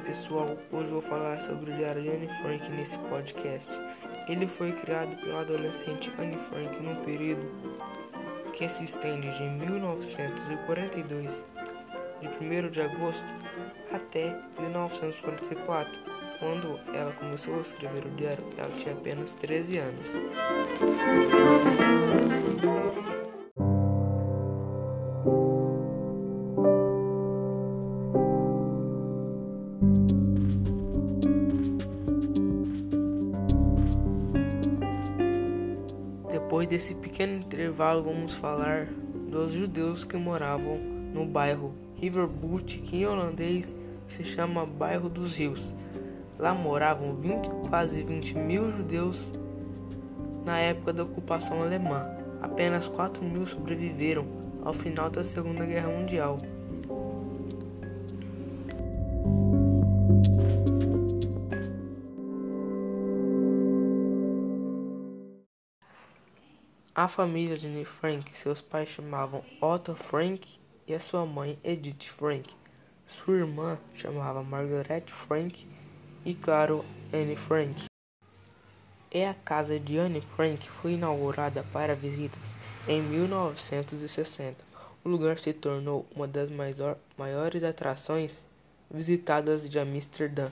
pessoal, hoje vou falar sobre o diário de Anne Frank nesse podcast. Ele foi criado pela adolescente Anne Frank num período que se estende de 1942, de 1 de agosto, até 1944, quando ela começou a escrever o diário, ela tinha apenas 13 anos. Depois desse pequeno intervalo, vamos falar dos judeus que moravam no bairro Riverboot, que em holandês se chama Bairro dos Rios. Lá moravam 20, quase 20 mil judeus na época da ocupação alemã. Apenas 4 mil sobreviveram ao final da Segunda Guerra Mundial. A família de Frank, seus pais chamavam Otto Frank e a sua mãe Edith Frank. Sua irmã chamava Margaret Frank e, claro, Anne Frank. E a casa de Anne Frank foi inaugurada para visitas em 1960. O lugar se tornou uma das maiores atrações visitadas de Amsterdã.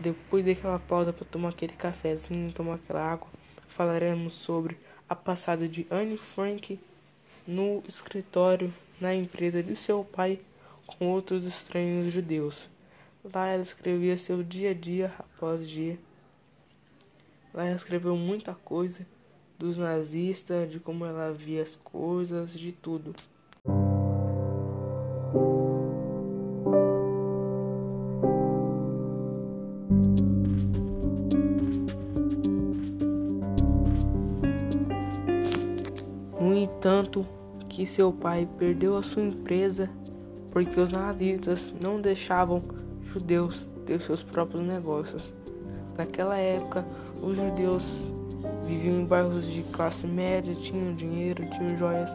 Depois daquela pausa para tomar aquele cafezinho, tomar aquela água, falaremos sobre a passada de Anne Frank no escritório na empresa de seu pai com outros estranhos judeus. Lá ela escrevia seu dia a dia após dia. Lá ela escreveu muita coisa dos nazistas, de como ela via as coisas, de tudo. No entanto, que seu pai perdeu a sua empresa porque os nazistas não deixavam judeus ter seus próprios negócios. Naquela época, os judeus viviam em bairros de classe média, tinham dinheiro, tinham joias,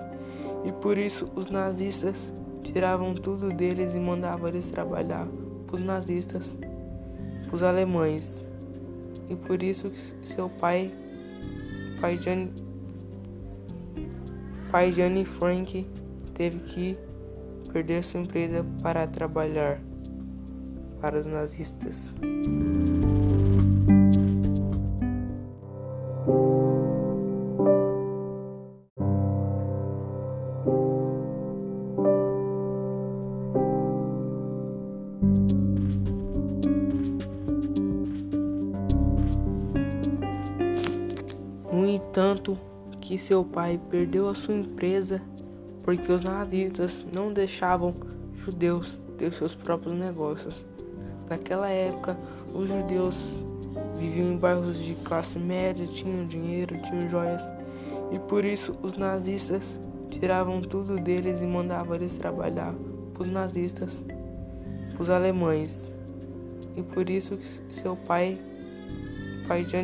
e por isso os nazistas tiravam tudo deles e mandavam eles trabalhar para os nazistas, para os alemães. E por isso seu pai, pai de pai de Anne Frank teve que perder sua empresa para trabalhar para os nazistas. No entanto, que seu pai perdeu a sua empresa porque os nazistas não deixavam judeus ter seus próprios negócios. Naquela época, os judeus viviam em bairros de classe média, tinham dinheiro, tinham joias, e por isso os nazistas tiravam tudo deles e mandavam eles trabalhar para os nazistas, para os alemães. E por isso seu pai, pai de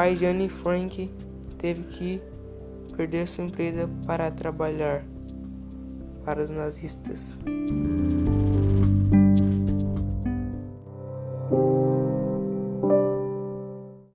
pai de Anne Frank teve que perder sua empresa para trabalhar para os nazistas.